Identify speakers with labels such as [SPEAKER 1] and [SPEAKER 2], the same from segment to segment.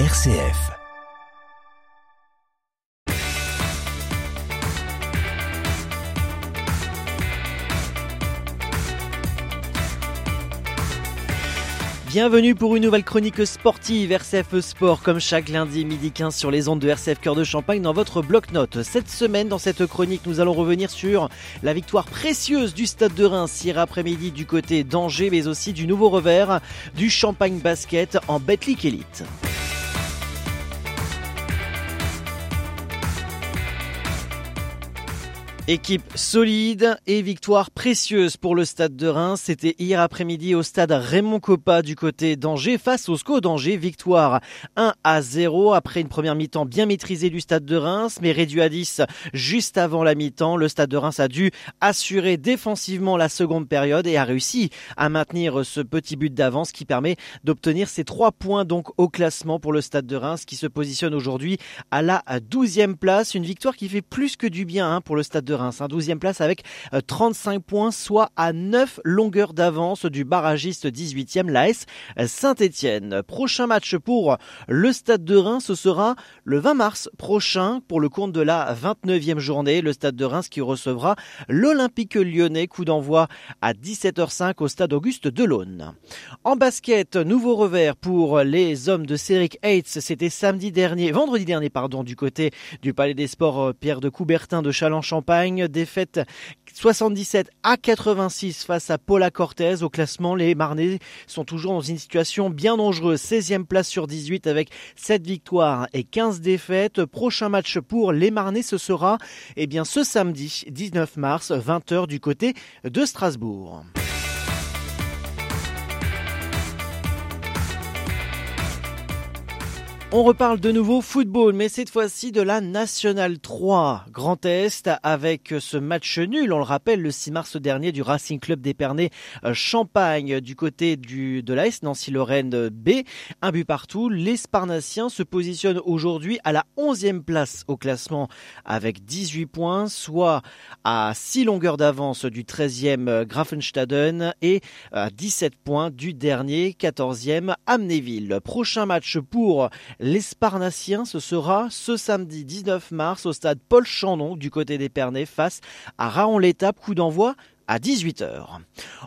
[SPEAKER 1] RCF.
[SPEAKER 2] Bienvenue pour une nouvelle chronique sportive RCF Sport comme chaque lundi midi 15 sur les ondes de RCF Cœur de Champagne dans votre bloc-notes. Cette semaine dans cette chronique nous allons revenir sur la victoire précieuse du Stade de Reims hier après-midi du côté d'Angers mais aussi du nouveau revers du Champagne Basket en Betclic Elite. Équipe solide et victoire précieuse pour le stade de Reims. C'était hier après-midi au stade Raymond Coppa du côté d'Angers face au SCO d'Angers. Victoire 1 à 0 après une première mi-temps bien maîtrisée du stade de Reims mais réduit à 10 juste avant la mi-temps. Le stade de Reims a dû assurer défensivement la seconde période et a réussi à maintenir ce petit but d'avance qui permet d'obtenir ses trois points donc au classement pour le stade de Reims qui se positionne aujourd'hui à la 12e place. Une victoire qui fait plus que du bien hein, pour le stade de Reims. 12e place avec 35 euh, points, soit à 9 longueurs d'avance du barragiste 18e, l'AS Saint-Etienne. Prochain match pour le Stade de Reims, ce sera le 20 mars prochain pour le compte de la 29e journée. Le Stade de Reims qui recevra l'Olympique lyonnais. Coup d'envoi à 17h05 au Stade Auguste de l'Aune. En basket, nouveau revers pour les hommes de Céric Hates. C'était samedi dernier, vendredi dernier, pardon, du côté du Palais des Sports euh, Pierre de Coubertin de Châlons-Champagne défaite 77 à 86 face à Paula Cortez. Au classement, les Marnais sont toujours dans une situation bien dangereuse. 16e place sur 18 avec 7 victoires et 15 défaites. Prochain match pour les Marnais, ce sera eh bien, ce samedi 19 mars, 20h du côté de Strasbourg. On reparle de nouveau football, mais cette fois-ci de la Nationale 3 Grand Est avec ce match nul, on le rappelle, le 6 mars dernier du Racing Club d'Épernay euh, Champagne du côté du, de l'AS Nancy-Lorraine B. Un but partout. Les Sparnassiens se positionnent aujourd'hui à la 11e place au classement avec 18 points, soit à 6 longueurs d'avance du 13e Grafenstaden et à 17 points du dernier 14e Amnéville. Prochain match pour les Sparnassiens, ce sera ce samedi 19 mars au stade Paul Chandon du côté des Pernets face à Raon-l'Étape. Coup d'envoi à 18h.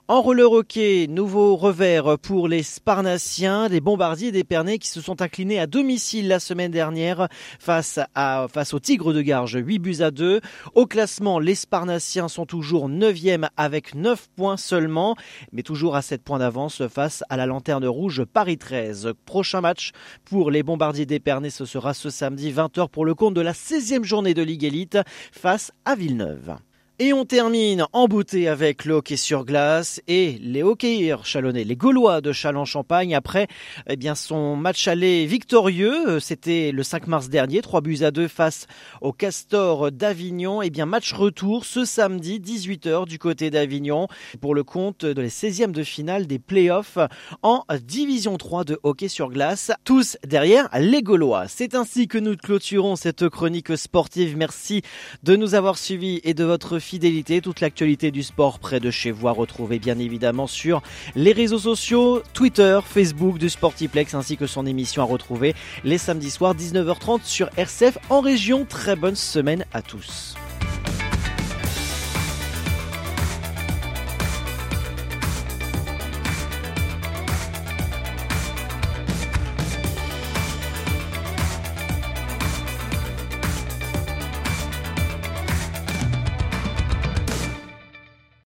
[SPEAKER 2] En roller hockey, nouveau revers pour les Sparnassiens, des bombardiers d'Épernay qui se sont inclinés à domicile la semaine dernière face, à, face aux Tigres de Garges, 8 buts à 2. Au classement, les Sparnassiens sont toujours 9e avec 9 points seulement, mais toujours à 7 points d'avance face à la Lanterne Rouge Paris 13. Prochain match pour les bombardiers d'Épernay, ce sera ce samedi 20h pour le compte de la 16e journée de Ligue Elite face à Villeneuve. Et on termine en beauté avec le hockey sur glace et les hockeyeurs chalonnais, les Gaulois de Châlons-Champagne après eh bien son match aller victorieux, c'était le 5 mars dernier, 3 buts à 2 face au Castor d'Avignon. Eh bien match retour ce samedi 18h du côté d'Avignon pour le compte de les 16e de finale des playoffs en division 3 de hockey sur glace, tous derrière les Gaulois. C'est ainsi que nous clôturons cette chronique sportive. Merci de nous avoir suivis et de votre fidélité. Toute l'actualité du sport près de chez vous à retrouver bien évidemment sur les réseaux sociaux, Twitter, Facebook du Sportiplex ainsi que son émission à retrouver les samedis soirs 19h30 sur RCF en région. Très bonne semaine à tous.